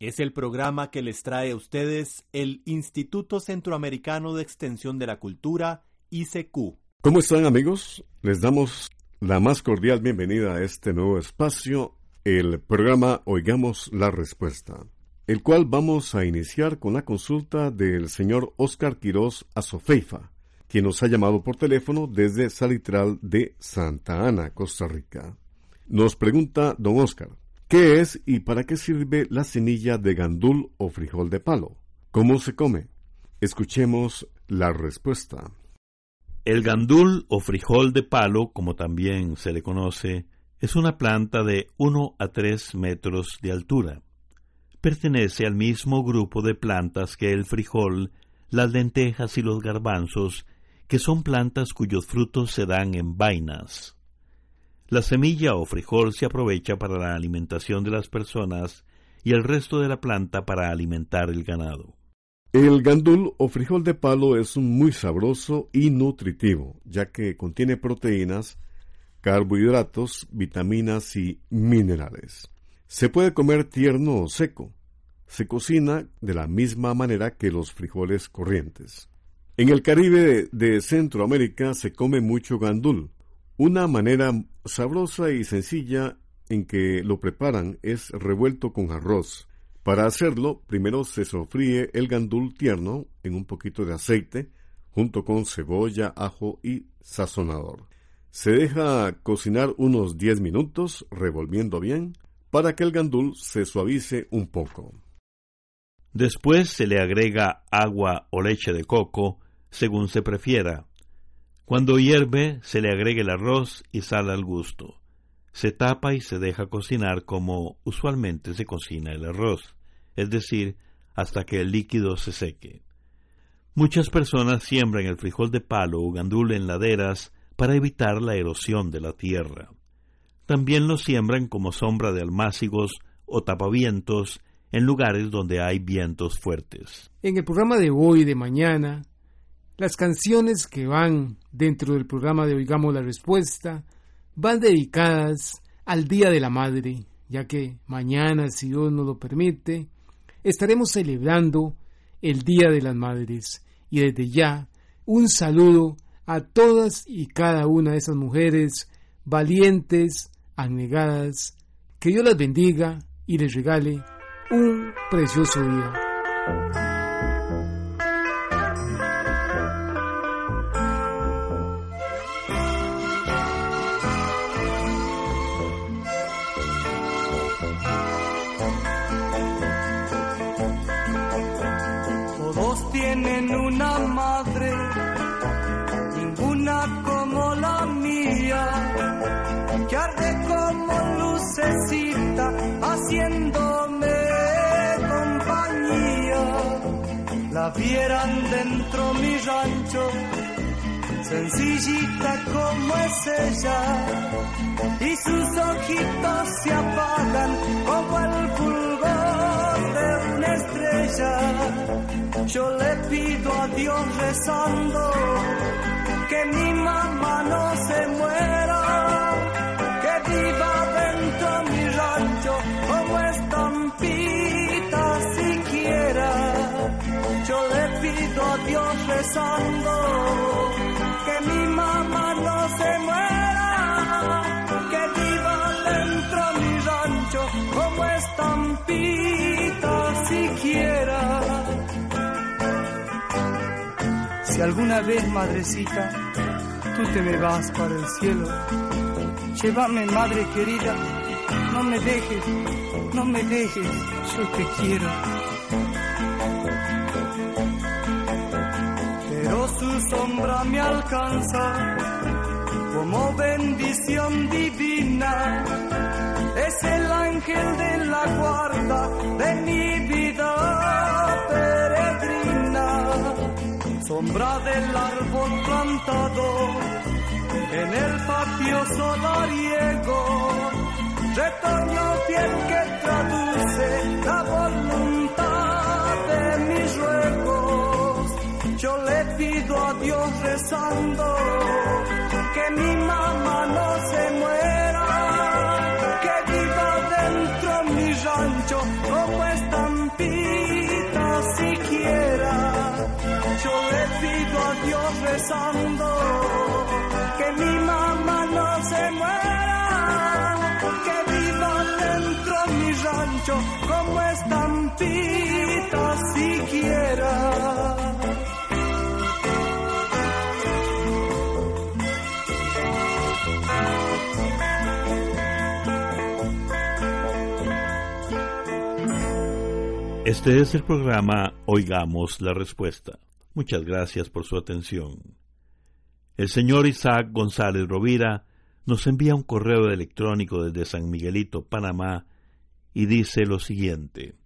Es el programa que les trae a ustedes el Instituto Centroamericano de Extensión de la Cultura, ICQ. ¿Cómo están amigos? Les damos la más cordial bienvenida a este nuevo espacio, el programa Oigamos la Respuesta, el cual vamos a iniciar con la consulta del señor Oscar Quirós Azofeifa, quien nos ha llamado por teléfono desde Salitral de Santa Ana, Costa Rica. Nos pregunta don Oscar, ¿qué es y para qué sirve la semilla de gandul o frijol de palo? ¿Cómo se come? Escuchemos la respuesta. El gandul o frijol de palo, como también se le conoce, es una planta de 1 a 3 metros de altura. Pertenece al mismo grupo de plantas que el frijol, las lentejas y los garbanzos, que son plantas cuyos frutos se dan en vainas. La semilla o frijol se aprovecha para la alimentación de las personas y el resto de la planta para alimentar el ganado. El gandul o frijol de palo es muy sabroso y nutritivo, ya que contiene proteínas, carbohidratos, vitaminas y minerales. Se puede comer tierno o seco. Se cocina de la misma manera que los frijoles corrientes. En el Caribe de Centroamérica se come mucho gandul. Una manera sabrosa y sencilla en que lo preparan es revuelto con arroz. Para hacerlo, primero se sofríe el gandul tierno en un poquito de aceite, junto con cebolla, ajo y sazonador. Se deja cocinar unos 10 minutos, revolviendo bien, para que el gandul se suavice un poco. Después se le agrega agua o leche de coco, según se prefiera. Cuando hierve, se le agrega el arroz y sal al gusto. Se tapa y se deja cocinar como usualmente se cocina el arroz, es decir, hasta que el líquido se seque. Muchas personas siembran el frijol de palo o gandul en laderas para evitar la erosión de la tierra. También lo siembran como sombra de almácigos o tapavientos en lugares donde hay vientos fuertes. En el programa de hoy de mañana, las canciones que van dentro del programa de Oigamos la Respuesta van dedicadas al Día de la Madre, ya que mañana, si Dios nos lo permite, estaremos celebrando el Día de las Madres. Y desde ya, un saludo a todas y cada una de esas mujeres valientes, abnegadas. Que Dios las bendiga y les regale un precioso día. Vieran dentro mi rancho, sencillita como es ella, y sus ojitos se apagan como el fulgor de una estrella. Yo le pido a Dios rezando que mi mamá no se muera, rezando que mi mamá no se muera, que viva dentro mi rancho como estampita siquiera. Si alguna vez, madrecita, tú te me vas para el cielo, llévame, madre querida, no me dejes, no me dejes, yo te quiero. Su sombra me alcanza como bendición divina. Es el ángel de la guarda de mi vida peregrina. Sombra del árbol plantado en el patio solariego. Retoño fiel que traduce la voluntad Yo le pido a Dios rezando que mi mamá no se muera, que viva dentro mi rancho como estampita siquiera. Yo le pido a Dios rezando que mi mamá no se muera, que viva dentro mi rancho Este es el programa Oigamos la Respuesta. Muchas gracias por su atención. El señor Isaac González Rovira nos envía un correo electrónico desde San Miguelito, Panamá, y dice lo siguiente.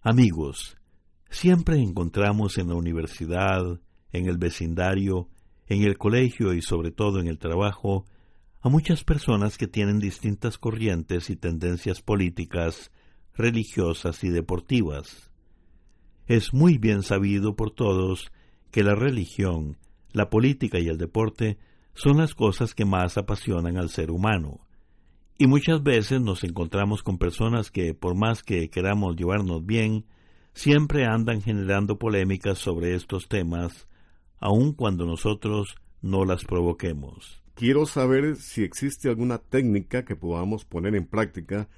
Amigos, siempre encontramos en la universidad, en el vecindario, en el colegio y sobre todo en el trabajo a muchas personas que tienen distintas corrientes y tendencias políticas, religiosas y deportivas. Es muy bien sabido por todos que la religión, la política y el deporte son las cosas que más apasionan al ser humano. Y muchas veces nos encontramos con personas que, por más que queramos llevarnos bien, siempre andan generando polémicas sobre estos temas, aun cuando nosotros no las provoquemos. Quiero saber si existe alguna técnica que podamos poner en práctica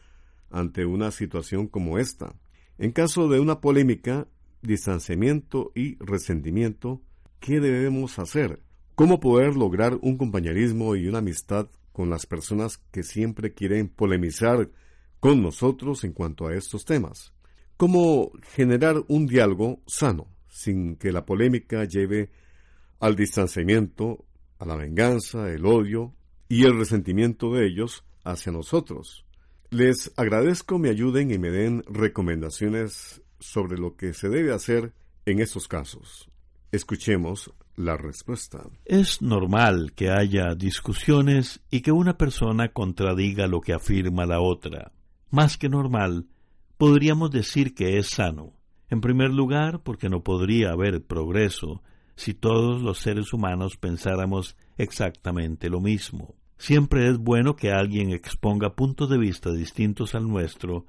ante una situación como esta. En caso de una polémica, distanciamiento y resentimiento, ¿qué debemos hacer? ¿Cómo poder lograr un compañerismo y una amistad con las personas que siempre quieren polemizar con nosotros en cuanto a estos temas? ¿Cómo generar un diálogo sano sin que la polémica lleve al distanciamiento, a la venganza, el odio y el resentimiento de ellos hacia nosotros? Les agradezco me ayuden y me den recomendaciones sobre lo que se debe hacer en estos casos. Escuchemos la respuesta. Es normal que haya discusiones y que una persona contradiga lo que afirma la otra. Más que normal, podríamos decir que es sano. En primer lugar, porque no podría haber progreso si todos los seres humanos pensáramos exactamente lo mismo. Siempre es bueno que alguien exponga puntos de vista distintos al nuestro,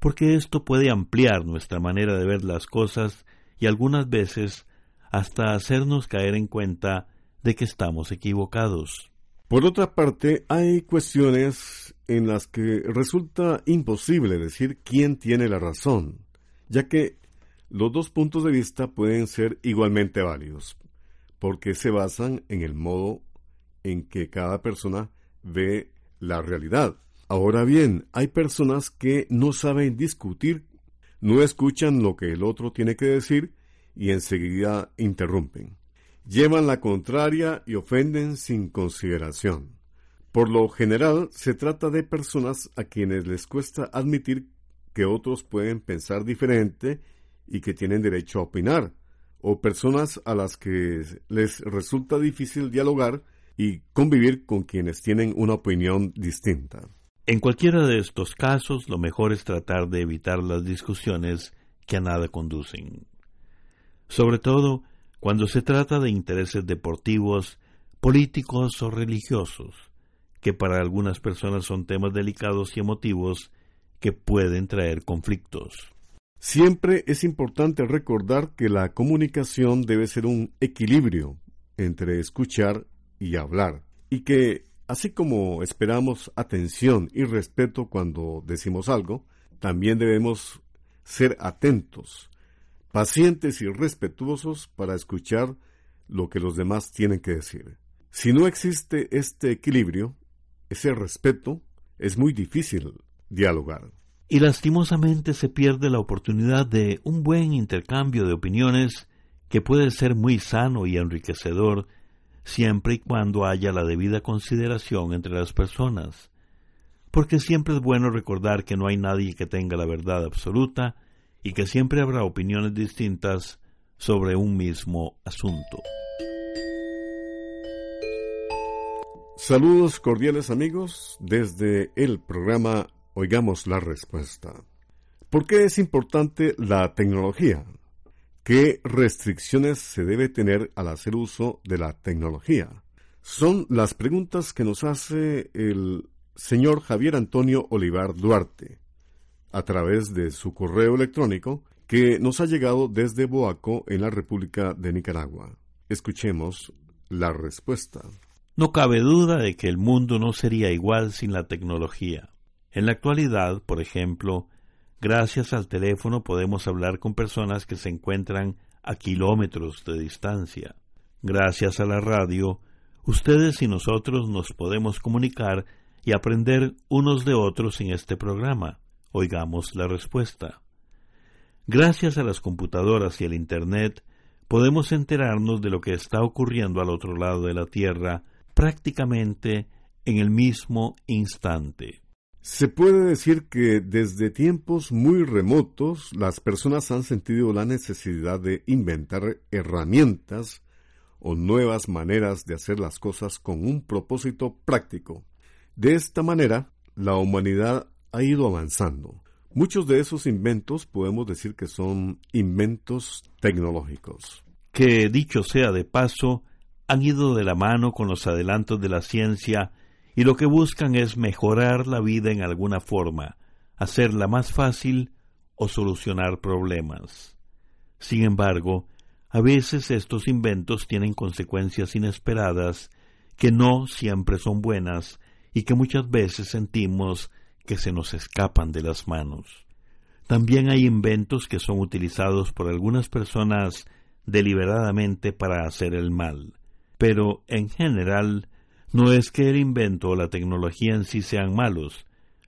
porque esto puede ampliar nuestra manera de ver las cosas y algunas veces hasta hacernos caer en cuenta de que estamos equivocados. Por otra parte, hay cuestiones en las que resulta imposible decir quién tiene la razón, ya que los dos puntos de vista pueden ser igualmente válidos, porque se basan en el modo en que cada persona ve la realidad. Ahora bien, hay personas que no saben discutir, no escuchan lo que el otro tiene que decir y enseguida interrumpen. Llevan la contraria y ofenden sin consideración. Por lo general, se trata de personas a quienes les cuesta admitir que otros pueden pensar diferente y que tienen derecho a opinar, o personas a las que les resulta difícil dialogar y convivir con quienes tienen una opinión distinta. En cualquiera de estos casos, lo mejor es tratar de evitar las discusiones que a nada conducen. Sobre todo cuando se trata de intereses deportivos, políticos o religiosos, que para algunas personas son temas delicados y emotivos que pueden traer conflictos. Siempre es importante recordar que la comunicación debe ser un equilibrio entre escuchar y hablar, y que, así como esperamos atención y respeto cuando decimos algo, también debemos ser atentos, pacientes y respetuosos para escuchar lo que los demás tienen que decir. Si no existe este equilibrio, ese respeto, es muy difícil dialogar y lastimosamente se pierde la oportunidad de un buen intercambio de opiniones que puede ser muy sano y enriquecedor siempre y cuando haya la debida consideración entre las personas, porque siempre es bueno recordar que no hay nadie que tenga la verdad absoluta y que siempre habrá opiniones distintas sobre un mismo asunto. Saludos cordiales amigos desde el programa Oigamos la respuesta. ¿Por qué es importante la tecnología? ¿Qué restricciones se debe tener al hacer uso de la tecnología? Son las preguntas que nos hace el señor Javier Antonio Olivar Duarte a través de su correo electrónico que nos ha llegado desde Boaco en la República de Nicaragua. Escuchemos la respuesta. No cabe duda de que el mundo no sería igual sin la tecnología. En la actualidad, por ejemplo, gracias al teléfono podemos hablar con personas que se encuentran a kilómetros de distancia. Gracias a la radio, ustedes y nosotros nos podemos comunicar y aprender unos de otros en este programa. Oigamos la respuesta. Gracias a las computadoras y al Internet, podemos enterarnos de lo que está ocurriendo al otro lado de la Tierra prácticamente en el mismo instante. Se puede decir que desde tiempos muy remotos las personas han sentido la necesidad de inventar herramientas o nuevas maneras de hacer las cosas con un propósito práctico. De esta manera, la humanidad ha ido avanzando. Muchos de esos inventos podemos decir que son inventos tecnológicos. Que, dicho sea de paso, han ido de la mano con los adelantos de la ciencia y lo que buscan es mejorar la vida en alguna forma, hacerla más fácil o solucionar problemas. Sin embargo, a veces estos inventos tienen consecuencias inesperadas que no siempre son buenas y que muchas veces sentimos que se nos escapan de las manos. También hay inventos que son utilizados por algunas personas deliberadamente para hacer el mal, pero en general no es que el invento o la tecnología en sí sean malos,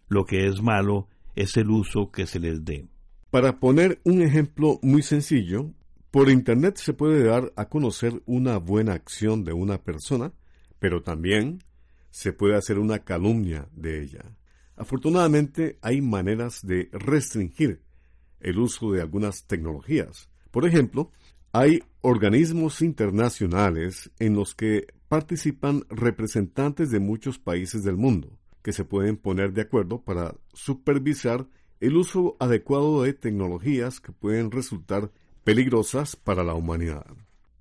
lo que es malo es el uso que se les dé. Para poner un ejemplo muy sencillo, por Internet se puede dar a conocer una buena acción de una persona, pero también se puede hacer una calumnia de ella. Afortunadamente hay maneras de restringir el uso de algunas tecnologías. Por ejemplo, hay organismos internacionales en los que participan representantes de muchos países del mundo, que se pueden poner de acuerdo para supervisar el uso adecuado de tecnologías que pueden resultar peligrosas para la humanidad.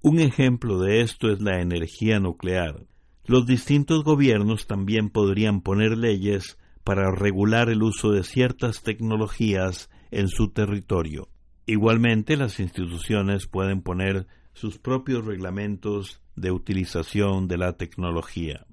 Un ejemplo de esto es la energía nuclear. Los distintos gobiernos también podrían poner leyes para regular el uso de ciertas tecnologías en su territorio. Igualmente, las instituciones pueden poner sus propios reglamentos de utilización de la tecnología.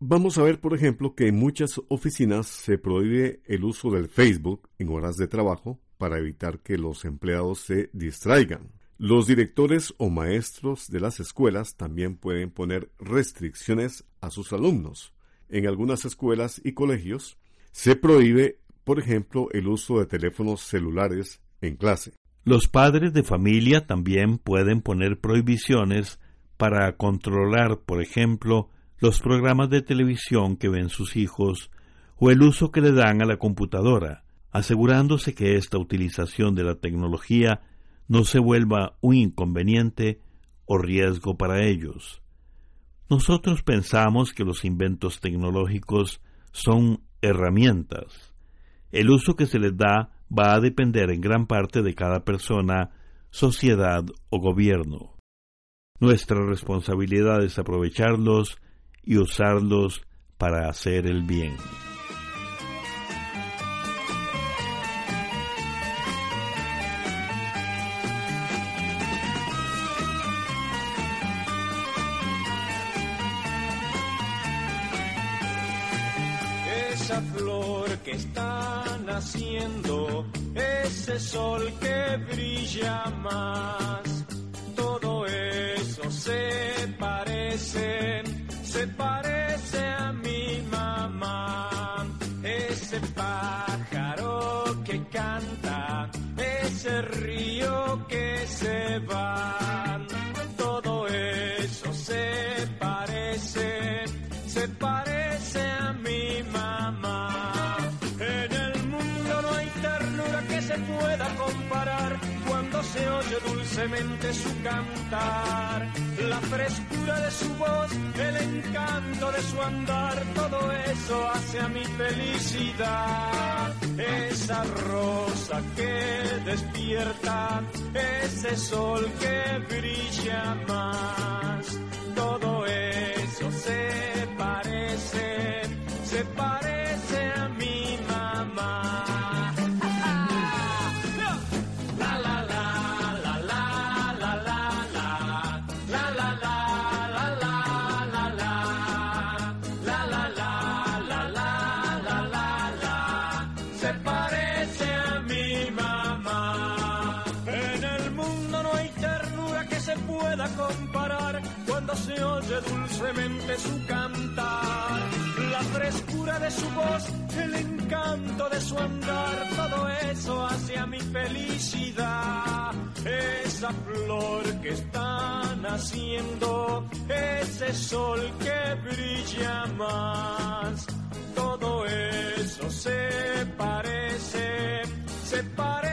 Vamos a ver, por ejemplo, que en muchas oficinas se prohíbe el uso del Facebook en horas de trabajo para evitar que los empleados se distraigan. Los directores o maestros de las escuelas también pueden poner restricciones a sus alumnos. En algunas escuelas y colegios se prohíbe, por ejemplo, el uso de teléfonos celulares en clase. Los padres de familia también pueden poner prohibiciones para controlar, por ejemplo, los programas de televisión que ven sus hijos o el uso que le dan a la computadora, asegurándose que esta utilización de la tecnología no se vuelva un inconveniente o riesgo para ellos. Nosotros pensamos que los inventos tecnológicos son herramientas. El uso que se les da va a depender en gran parte de cada persona, sociedad o gobierno. Nuestra responsabilidad es aprovecharlos y usarlos para hacer el bien. Esa flor que está naciendo, ese sol que brilla más se parece a mi mamá. Ese pájaro que canta, ese río que se va. Todo eso se parece, se parece a mi mamá. En el mundo no hay ternura que se pueda comparar se oye dulcemente su cantar. La frescura de su voz, el encanto de su andar, todo eso hace a mi felicidad. Esa rosa que despierta, ese sol que brilla más, todo eso se parece, se parece dulcemente su cantar. La frescura de su voz, el encanto de su andar, todo eso hacia mi felicidad. Esa flor que está naciendo, ese sol que brilla más, todo eso se parece, se parece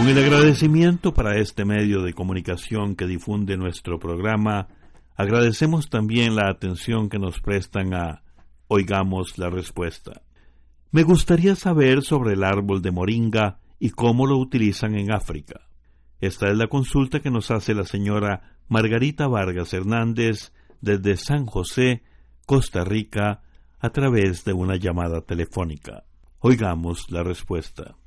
Con el agradecimiento para este medio de comunicación que difunde nuestro programa, agradecemos también la atención que nos prestan a Oigamos la Respuesta. Me gustaría saber sobre el árbol de moringa y cómo lo utilizan en África. Esta es la consulta que nos hace la señora Margarita Vargas Hernández desde San José, Costa Rica, a través de una llamada telefónica. Oigamos la respuesta.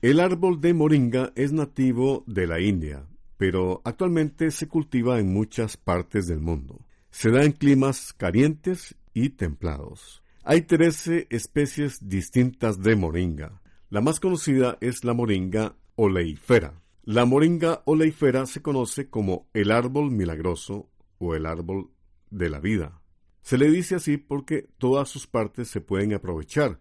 El árbol de moringa es nativo de la India, pero actualmente se cultiva en muchas partes del mundo. Se da en climas calientes y templados. Hay 13 especies distintas de moringa. La más conocida es la moringa oleifera. La moringa oleifera se conoce como el árbol milagroso o el árbol de la vida. Se le dice así porque todas sus partes se pueden aprovechar,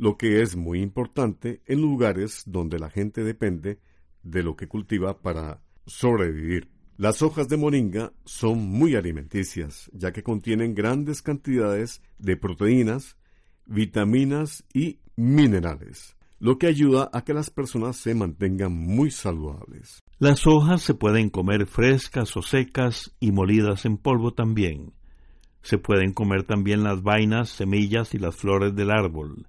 lo que es muy importante en lugares donde la gente depende de lo que cultiva para sobrevivir. Las hojas de moringa son muy alimenticias, ya que contienen grandes cantidades de proteínas, vitaminas y minerales, lo que ayuda a que las personas se mantengan muy saludables. Las hojas se pueden comer frescas o secas y molidas en polvo también. Se pueden comer también las vainas, semillas y las flores del árbol.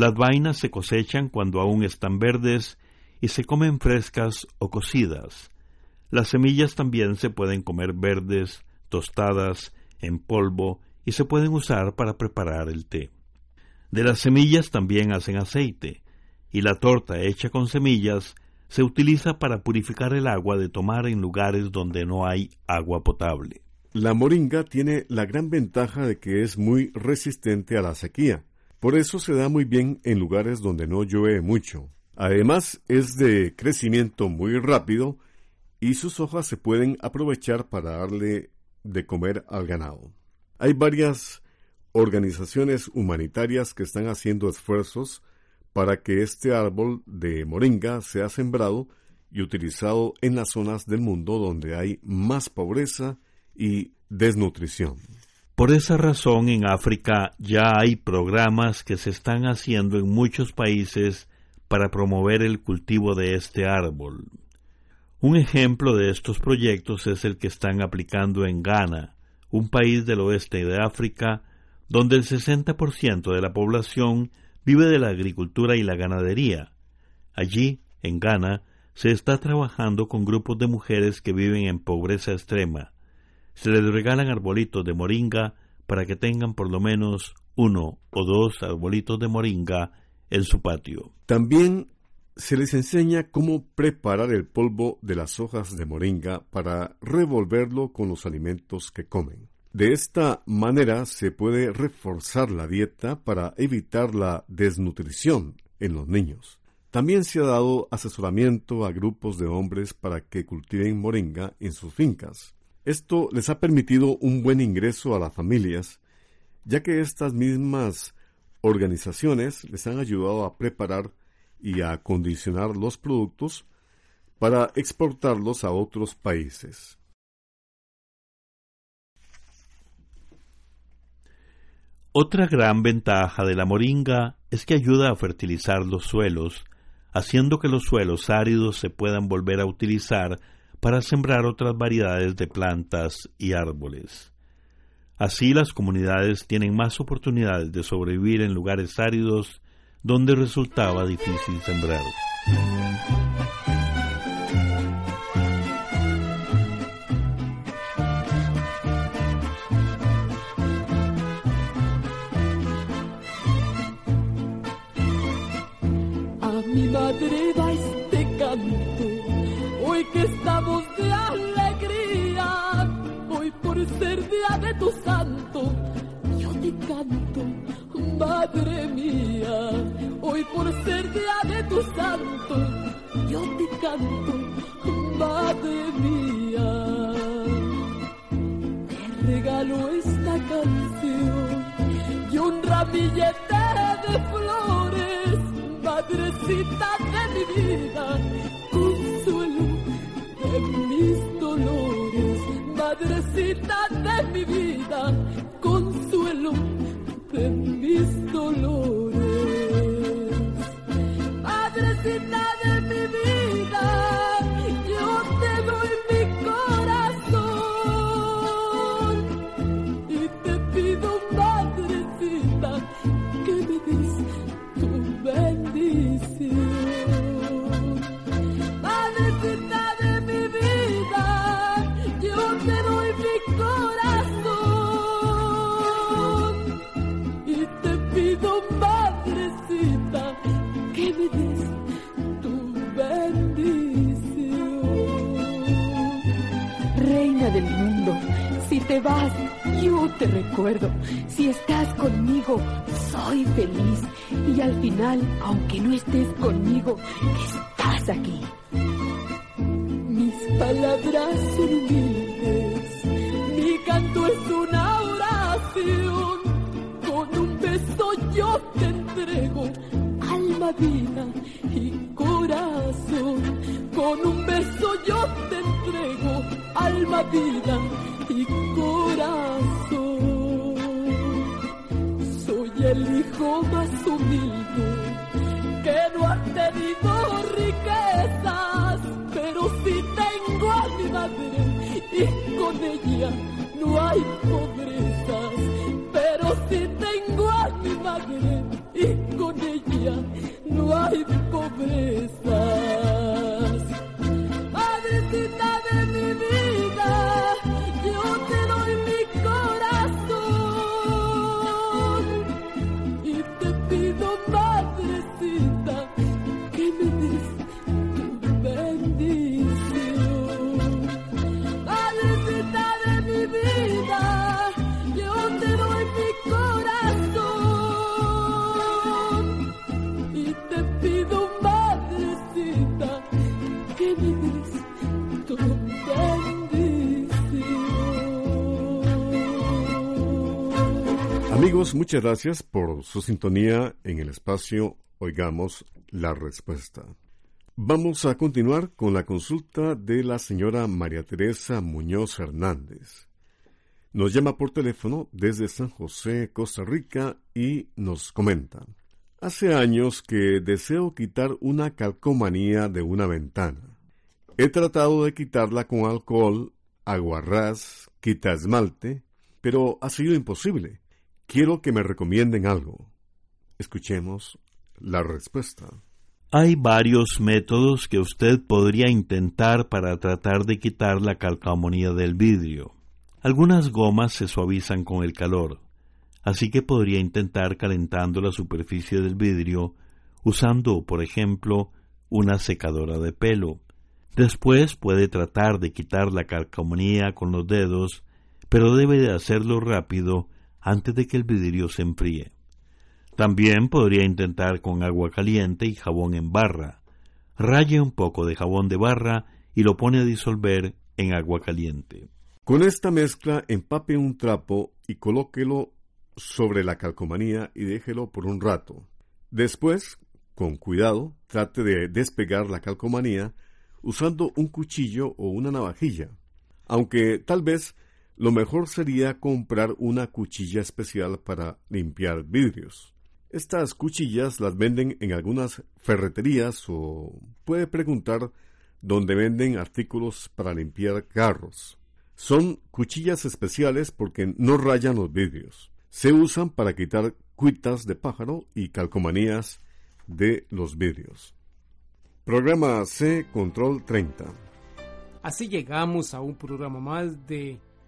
Las vainas se cosechan cuando aún están verdes y se comen frescas o cocidas. Las semillas también se pueden comer verdes, tostadas, en polvo y se pueden usar para preparar el té. De las semillas también hacen aceite, y la torta hecha con semillas se utiliza para purificar el agua de tomar en lugares donde no hay agua potable. La moringa tiene la gran ventaja de que es muy resistente a la sequía. Por eso se da muy bien en lugares donde no llueve mucho. Además, es de crecimiento muy rápido y sus hojas se pueden aprovechar para darle de comer al ganado. Hay varias organizaciones humanitarias que están haciendo esfuerzos para que este árbol de moringa sea sembrado y utilizado en las zonas del mundo donde hay más pobreza y desnutrición. Por esa razón en África ya hay programas que se están haciendo en muchos países para promover el cultivo de este árbol. Un ejemplo de estos proyectos es el que están aplicando en Ghana, un país del oeste de África, donde el 60% de la población vive de la agricultura y la ganadería. Allí, en Ghana, se está trabajando con grupos de mujeres que viven en pobreza extrema. Se les regalan arbolitos de moringa para que tengan por lo menos uno o dos arbolitos de moringa en su patio. También se les enseña cómo preparar el polvo de las hojas de moringa para revolverlo con los alimentos que comen. De esta manera se puede reforzar la dieta para evitar la desnutrición en los niños. También se ha dado asesoramiento a grupos de hombres para que cultiven moringa en sus fincas. Esto les ha permitido un buen ingreso a las familias, ya que estas mismas organizaciones les han ayudado a preparar y a acondicionar los productos para exportarlos a otros países. Otra gran ventaja de la moringa es que ayuda a fertilizar los suelos, haciendo que los suelos áridos se puedan volver a utilizar para sembrar otras variedades de plantas y árboles. Así las comunidades tienen más oportunidades de sobrevivir en lugares áridos donde resultaba difícil sembrar. Tu santo, yo te canto, madre mía, hoy por ser día de tu santo, yo te canto, madre mía. Te regalo esta canción y un ramillete de flores, madrecita de mi vida, madrecita de mi Si estás conmigo, soy feliz. Y al final, aunque no estés conmigo, estás aquí. Mis palabras son humildes, mi canto es una oración. Con un beso yo te entrego alma, vida y corazón. Con un beso yo te entrego alma, vida no hay pobrezas, pero sí tengo a mi madre y con ella no hay pobrezas. Muchas gracias por su sintonía en el espacio Oigamos la Respuesta. Vamos a continuar con la consulta de la señora María Teresa Muñoz Hernández. Nos llama por teléfono desde San José, Costa Rica, y nos comenta. Hace años que deseo quitar una calcomanía de una ventana. He tratado de quitarla con alcohol, aguarrás, quita esmalte, pero ha sido imposible. Quiero que me recomienden algo. Escuchemos la respuesta. Hay varios métodos que usted podría intentar para tratar de quitar la calcamonía del vidrio. Algunas gomas se suavizan con el calor, así que podría intentar calentando la superficie del vidrio usando, por ejemplo, una secadora de pelo. Después puede tratar de quitar la calcamonía con los dedos, pero debe de hacerlo rápido antes de que el vidrio se enfríe. También podría intentar con agua caliente y jabón en barra. Raye un poco de jabón de barra y lo pone a disolver en agua caliente. Con esta mezcla empape un trapo y colóquelo sobre la calcomanía y déjelo por un rato. Después, con cuidado, trate de despegar la calcomanía usando un cuchillo o una navajilla, aunque tal vez lo mejor sería comprar una cuchilla especial para limpiar vidrios. Estas cuchillas las venden en algunas ferreterías o puede preguntar dónde venden artículos para limpiar carros. Son cuchillas especiales porque no rayan los vidrios. Se usan para quitar cuitas de pájaro y calcomanías de los vidrios. Programa C Control 30. Así llegamos a un programa más de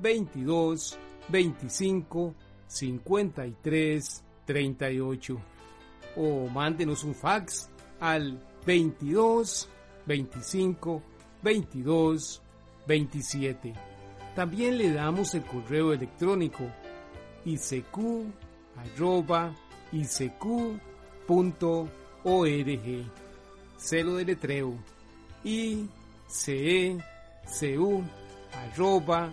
22 25 53 38 o mándenos un fax al 22 25 22 27. También le damos el correo electrónico isq arroba. Celo de letreo i c e c u arroba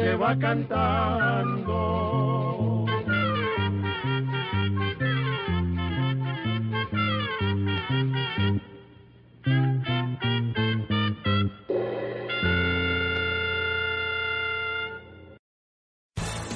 se va cantando.